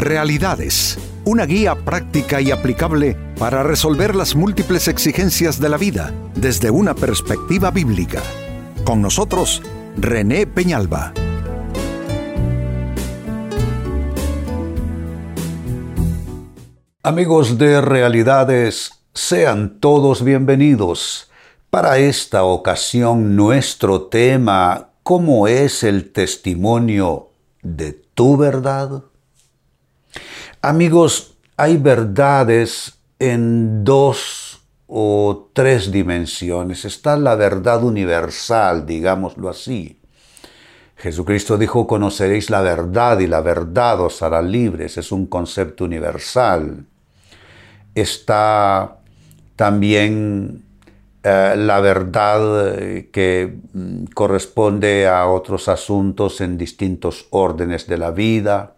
Realidades, una guía práctica y aplicable para resolver las múltiples exigencias de la vida desde una perspectiva bíblica. Con nosotros, René Peñalba. Amigos de Realidades, sean todos bienvenidos. Para esta ocasión nuestro tema, ¿cómo es el testimonio de tu verdad? Amigos, hay verdades en dos o tres dimensiones. Está la verdad universal, digámoslo así. Jesucristo dijo, conoceréis la verdad y la verdad os hará libres. Es un concepto universal. Está también eh, la verdad eh, que mm, corresponde a otros asuntos en distintos órdenes de la vida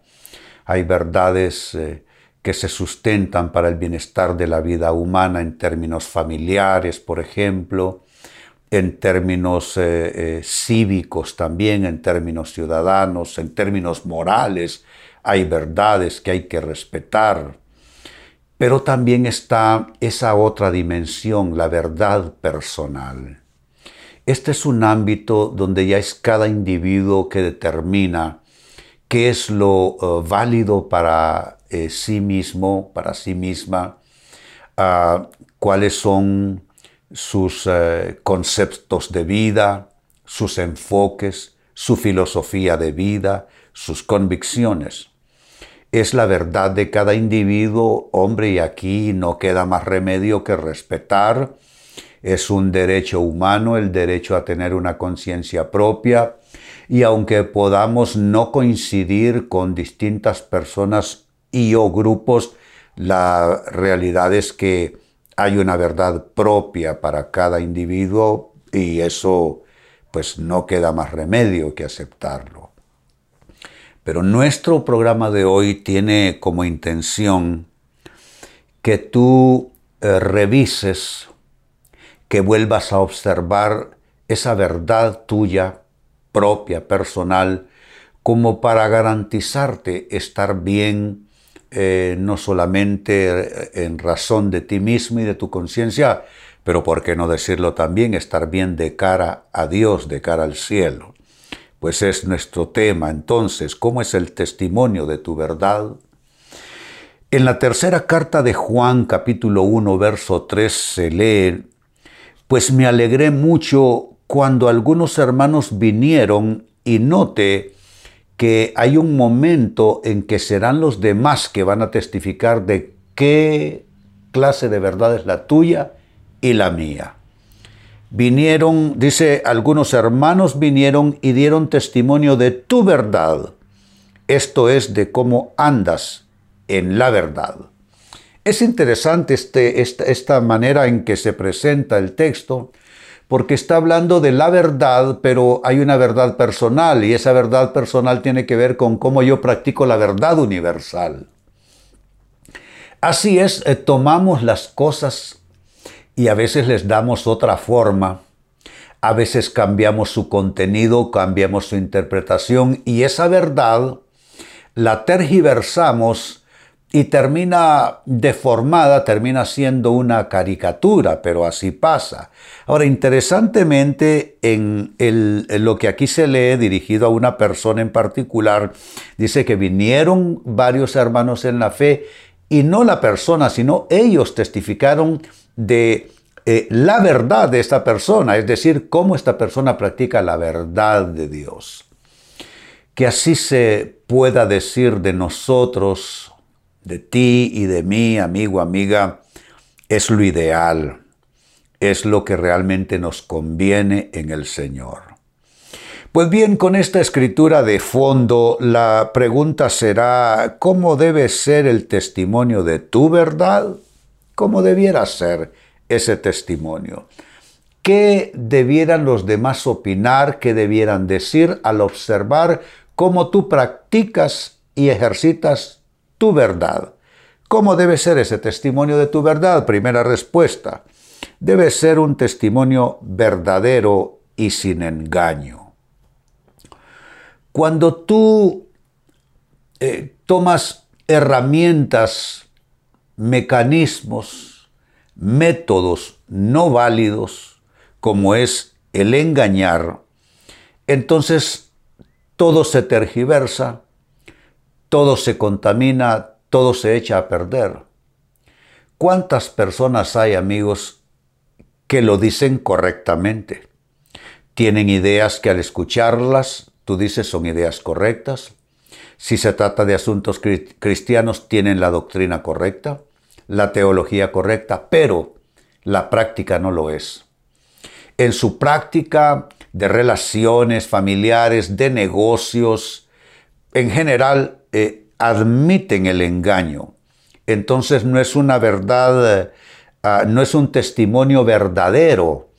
hay verdades eh, que se sustentan para el bienestar de la vida humana en términos familiares, por ejemplo, en términos eh, eh, cívicos también, en términos ciudadanos, en términos morales. Hay verdades que hay que respetar. Pero también está esa otra dimensión, la verdad personal. Este es un ámbito donde ya es cada individuo que determina qué es lo eh, válido para eh, sí mismo, para sí misma, ah, cuáles son sus eh, conceptos de vida, sus enfoques, su filosofía de vida, sus convicciones. Es la verdad de cada individuo, hombre, y aquí no queda más remedio que respetar. Es un derecho humano el derecho a tener una conciencia propia, y aunque podamos no coincidir con distintas personas y o grupos, la realidad es que hay una verdad propia para cada individuo y eso pues no queda más remedio que aceptarlo. Pero nuestro programa de hoy tiene como intención que tú eh, revises, que vuelvas a observar esa verdad tuya propia, personal, como para garantizarte estar bien, eh, no solamente en razón de ti mismo y de tu conciencia, pero por qué no decirlo también, estar bien de cara a Dios, de cara al cielo. Pues es nuestro tema entonces, ¿cómo es el testimonio de tu verdad? En la tercera carta de Juan capítulo 1 verso 3 se lee, pues me alegré mucho cuando algunos hermanos vinieron y note que hay un momento en que serán los demás que van a testificar de qué clase de verdad es la tuya y la mía. Vinieron, dice, algunos hermanos vinieron y dieron testimonio de tu verdad. Esto es de cómo andas en la verdad. Es interesante este, esta, esta manera en que se presenta el texto, porque está hablando de la verdad, pero hay una verdad personal y esa verdad personal tiene que ver con cómo yo practico la verdad universal. Así es, eh, tomamos las cosas y a veces les damos otra forma, a veces cambiamos su contenido, cambiamos su interpretación y esa verdad la tergiversamos y termina deformada, termina siendo una caricatura, pero así pasa. Ahora, interesantemente, en, lo que aquí se lee dirigido a una persona en particular, dice que vinieron varios hermanos en la fe y no la persona, sino ellos testificaron de eh, la verdad de esta persona, es decir, cómo esta persona practica la verdad de Dios. Que así se pueda decir de nosotros de ti y de mí, amigo, amiga, es lo ideal, es lo que realmente nos conviene en el Señor. Pues bien, con esta escritura de fondo, la pregunta será, ¿cómo debe ser el testimonio de tu verdad? ¿Cómo debiera ser ese testimonio? ¿Qué debieran los demás opinar? ¿Qué debieran decir al observar cómo tú practicas y ejercitas tu verdad. ¿Cómo debe ser ese testimonio de tu verdad? Primera respuesta. Debe ser un testimonio verdadero y sin engaño. Cuando tú eh, tomas herramientas, mecanismos, métodos no válidos, como es el engañar, entonces todo se tergiversa, todo se contamina, todo se echa a perder. ¿Cuántas personas hay, amigos, que lo dicen correctamente? Tienen ideas que al escucharlas, tú dices son ideas correctas. Si se trata de asuntos cristianos, tienen la doctrina correcta, la teología correcta, pero la práctica no lo es. En su práctica de relaciones familiares, de negocios, en general eh, admiten el engaño. Entonces no es una verdad, ah, no es un testimonio verdadero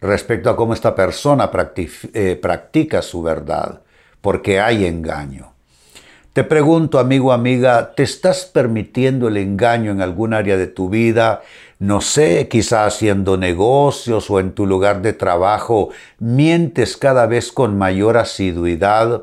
respecto a cómo esta persona eh, practica su verdad, porque hay engaño. Te pregunto, amigo, amiga, ¿te estás permitiendo el engaño en algún área de tu vida? No sé, quizá haciendo negocios o en tu lugar de trabajo, mientes cada vez con mayor asiduidad.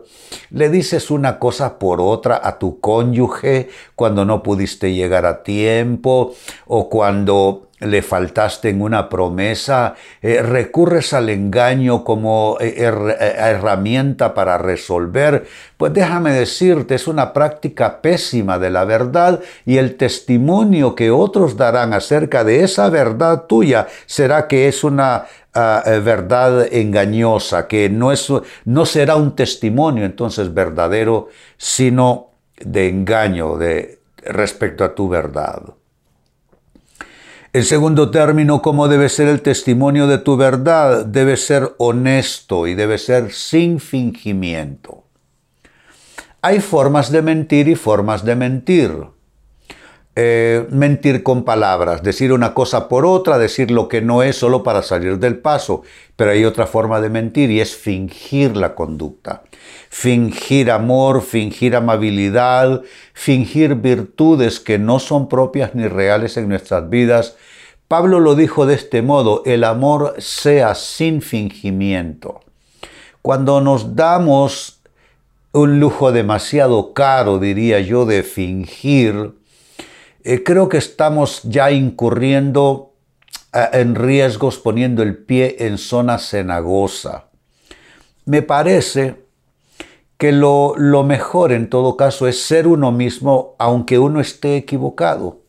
Le dices una cosa por otra a tu cónyuge cuando no pudiste llegar a tiempo o cuando le faltaste en una promesa, eh, recurres al engaño como eh, eh, herramienta para resolver, pues déjame decirte, es una práctica pésima de la verdad y el testimonio que otros darán acerca de esa verdad tuya será que es una ah, verdad engañosa, que no, es, no será un testimonio entonces verdadero, sino de engaño de, respecto a tu verdad. En segundo término, ¿cómo debe ser el testimonio de tu verdad? Debe ser honesto y debe ser sin fingimiento. Hay formas de mentir y formas de mentir. Eh, mentir con palabras, decir una cosa por otra, decir lo que no es solo para salir del paso. Pero hay otra forma de mentir y es fingir la conducta. Fingir amor, fingir amabilidad, fingir virtudes que no son propias ni reales en nuestras vidas. Pablo lo dijo de este modo, el amor sea sin fingimiento. Cuando nos damos un lujo demasiado caro, diría yo, de fingir, eh, creo que estamos ya incurriendo en riesgos poniendo el pie en zona cenagosa. Me parece que lo, lo mejor en todo caso es ser uno mismo aunque uno esté equivocado.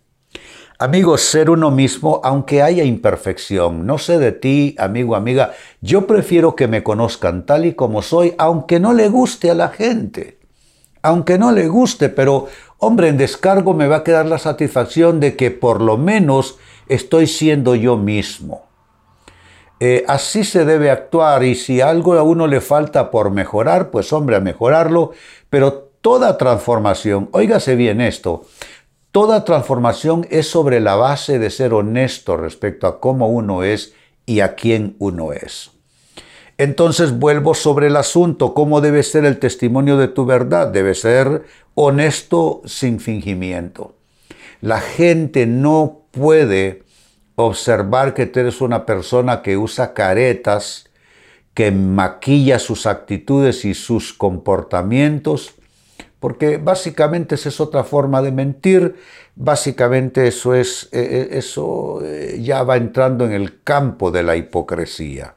Amigos, ser uno mismo aunque haya imperfección. No sé de ti, amigo, amiga, yo prefiero que me conozcan tal y como soy, aunque no le guste a la gente. Aunque no le guste, pero hombre, en descargo me va a quedar la satisfacción de que por lo menos estoy siendo yo mismo. Eh, así se debe actuar y si algo a uno le falta por mejorar, pues hombre, a mejorarlo, pero toda transformación, óigase bien esto, toda transformación es sobre la base de ser honesto respecto a cómo uno es y a quién uno es. Entonces vuelvo sobre el asunto, ¿cómo debe ser el testimonio de tu verdad? Debe ser honesto sin fingimiento. La gente no puede observar que tú eres una persona que usa caretas, que maquilla sus actitudes y sus comportamientos, porque básicamente esa es otra forma de mentir, básicamente eso es eh, eh, eso eh, ya va entrando en el campo de la hipocresía.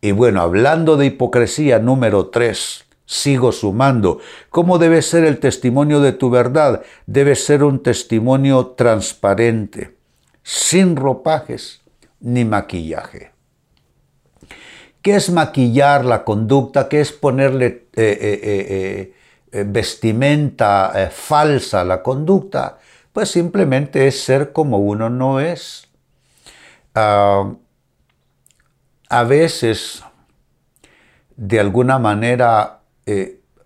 Y bueno, hablando de hipocresía número 3, sigo sumando. ¿Cómo debe ser el testimonio de tu verdad? Debe ser un testimonio transparente sin ropajes ni maquillaje. ¿Qué es maquillar la conducta? ¿Qué es ponerle eh, eh, eh, vestimenta falsa a la conducta? Pues simplemente es ser como uno no es. Ah, a veces, de alguna manera,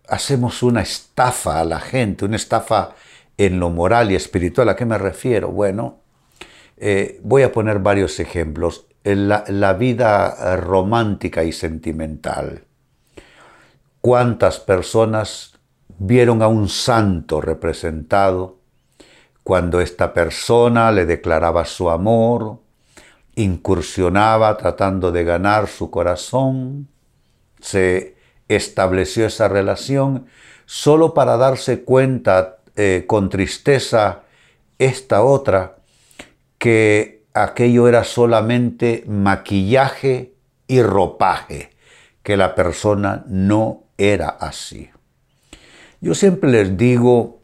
hacemos una estafa a la gente, una estafa en lo moral y espiritual. ¿A qué me refiero? Bueno, eh, voy a poner varios ejemplos. La, la vida eh, romántica y sentimental. ¿Cuántas personas vieron a un santo representado cuando esta persona le declaraba su amor, incursionaba tratando de ganar su corazón, se estableció esa relación solo para darse cuenta eh, con tristeza esta otra, que aquello era solamente maquillaje y ropaje, que la persona no era así. Yo siempre les digo,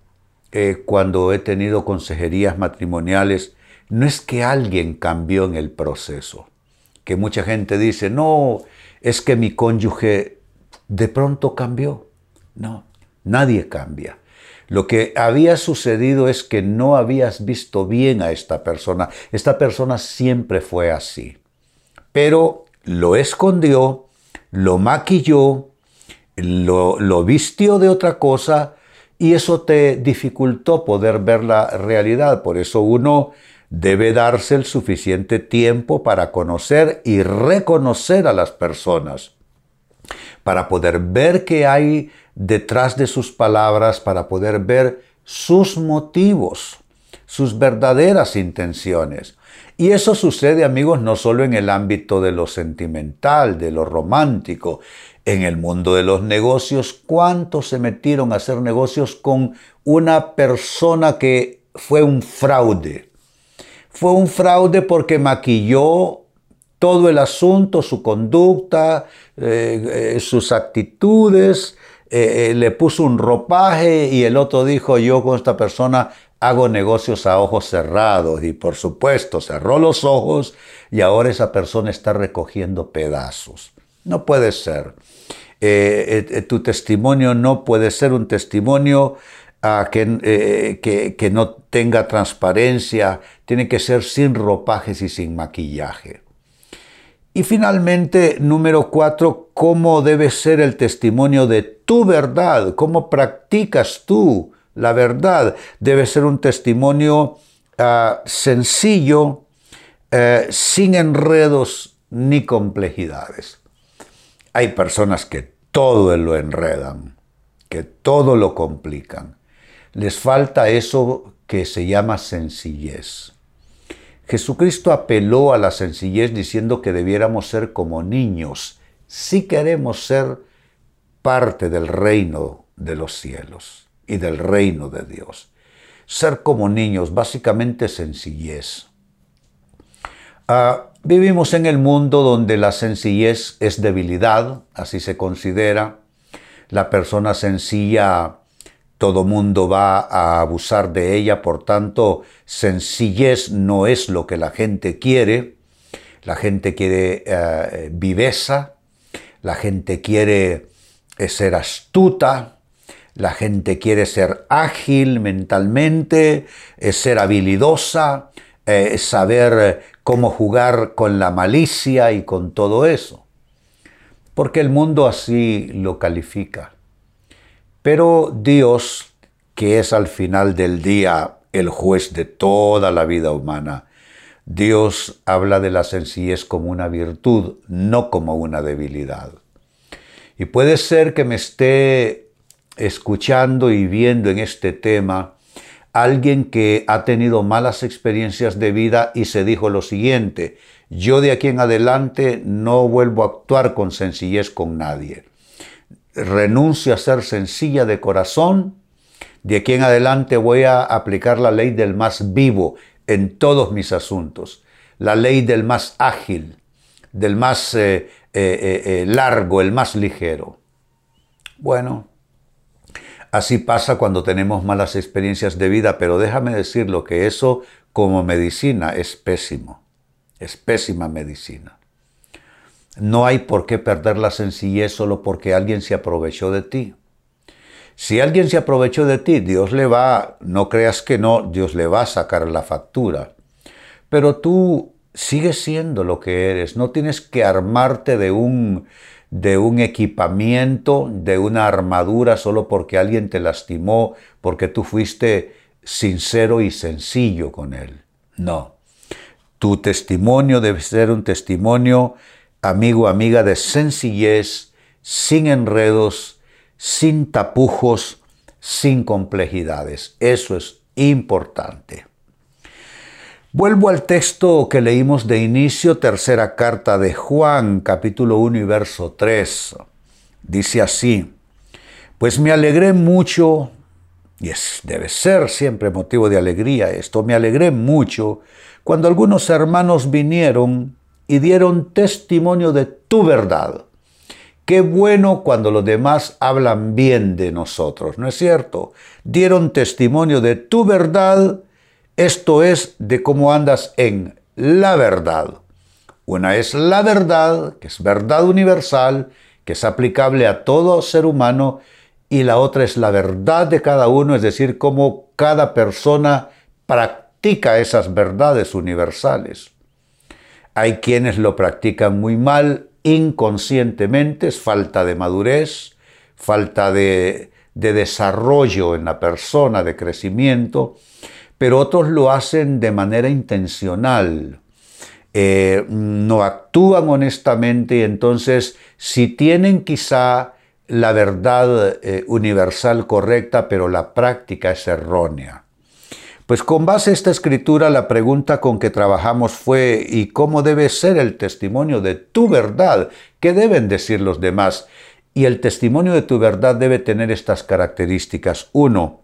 eh, cuando he tenido consejerías matrimoniales, no es que alguien cambió en el proceso, que mucha gente dice, no, es que mi cónyuge de pronto cambió. No, nadie cambia. Lo que había sucedido es que no habías visto bien a esta persona. Esta persona siempre fue así. Pero lo escondió, lo maquilló, lo, lo vistió de otra cosa y eso te dificultó poder ver la realidad. Por eso uno debe darse el suficiente tiempo para conocer y reconocer a las personas, para poder ver qué hay detrás de sus palabras, para poder ver sus motivos, sus verdaderas intenciones. Y eso sucede, amigos, no solo en el ámbito de lo sentimental, de lo romántico, en el mundo de los negocios, ¿cuántos se metieron a hacer negocios con una persona que fue un fraude? Fue un fraude porque maquilló todo el asunto, su conducta, eh, eh, sus actitudes, eh, le puso un ropaje y el otro dijo, yo con esta persona hago negocios a ojos cerrados y por supuesto cerró los ojos y ahora esa persona está recogiendo pedazos. No puede ser. Tu testimonio no puede ser un testimonio ah, que no tenga transparencia, tiene que ser sin ropajes y sin maquillaje. Y finalmente, número cuatro, ¿cómo debe ser el testimonio de tu verdad? ¿Cómo practicas tú la verdad? Debe ser un testimonio ah, sencillo, eh, sin enredos ni complejidades. Hay personas que todo lo enredan, que todo lo complican. Les falta eso que se llama sencillez. Jesucristo apeló a la sencillez diciendo que debiéramos ser como niños si queremos ser parte del reino de los cielos y del reino de Dios. Ser como niños, básicamente sencillez. Ah, vivimos en el mundo donde la sencillez es debilidad, así se considera. La persona sencilla todo mundo va a abusar de ella, por tanto, sencillez no es lo que la gente quiere. La gente quiere eh, viveza, la gente quiere eh, ser astuta, la gente quiere ser ágil mentalmente, eh, ser habilidosa, saber cómo jugar con la malicia y con todo eso. Porque el mundo así lo califica. Pero Dios, que es al final del día el juez de toda la vida humana, Dios habla de la sencillez como una virtud, no como una debilidad. Y puede ser que me esté escuchando y viendo en este tema alguien que ha tenido malas experiencias de vida y se dijo lo siguiente, yo de aquí en adelante no vuelvo a actuar con sencillez con nadie renuncio a ser sencilla de corazón, de aquí en adelante voy a aplicar la ley del más vivo en todos mis asuntos, la ley del más ágil, del más eh, eh, eh, largo, el más ligero. Bueno, así pasa cuando tenemos malas experiencias de vida, pero déjame decirlo que eso como medicina es pésimo, es pésima medicina. No hay por qué perder la sencillez solo porque alguien se aprovechó de ti. Si alguien se aprovechó de ti, Dios le va, no creas que no, Dios le va a sacar la factura. Pero tú sigues siendo lo que eres, no tienes que armarte de un, de un equipamiento, de una armadura solo porque alguien te lastimó, porque tú fuiste sincero y sencillo con él. No. Tu testimonio debe ser un testimonio amigo, amiga, de sencillez, sin enredos, sin tapujos, sin complejidades. Eso es importante. Vuelvo al texto que leímos de inicio, tercera carta de Juan, capítulo 1 y verso 3. Dice así, pues me alegré mucho y es, debe ser siempre motivo de alegría esto, me alegré mucho cuando algunos hermanos vinieron y dieron testimonio de tu verdad. Qué bueno cuando los demás hablan bien de nosotros, ¿no es cierto? Dieron testimonio de tu verdad, esto es de cómo andas en la verdad. Una es la verdad, que es verdad universal, que es aplicable a todo ser humano, y la otra es la verdad de cada uno, es decir, cómo cada persona practica esas verdades universales. Hay quienes lo practican muy mal, inconscientemente, es falta de madurez, falta de, desarrollo en la persona, de crecimiento, pero otros lo hacen de manera intencional. Eh, no actúan honestamente y entonces si tienen quizá la verdad eh, universal correcta, pero la práctica es errónea. Pues con base a esta escritura, la pregunta con que trabajamos fue, ¿y cómo debe ser el testimonio de tu verdad? ¿Qué deben decir los demás? Y el testimonio de tu verdad debe tener estas características. Uno,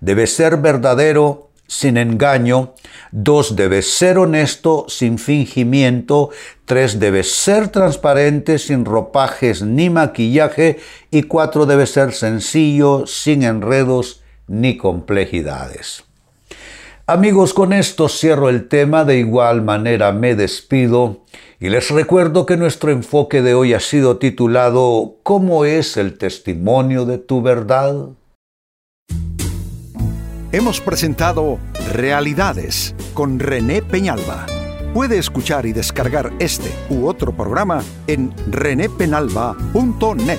debe ser verdadero sin engaño. Dos, debe ser honesto, sin fingimiento. Tres, debe ser transparente, sin ropajes ni maquillaje. Y cuatro, debe ser sencillo, sin enredos ni complejidades. Amigos, con esto cierro el tema, de igual manera me despido y les recuerdo que nuestro enfoque de hoy ha sido titulado ¿Cómo es el testimonio de tu verdad? hemos presentado Realidades con René Peñalba. Puede escuchar y descargar este u otro programa en renépenalba.net.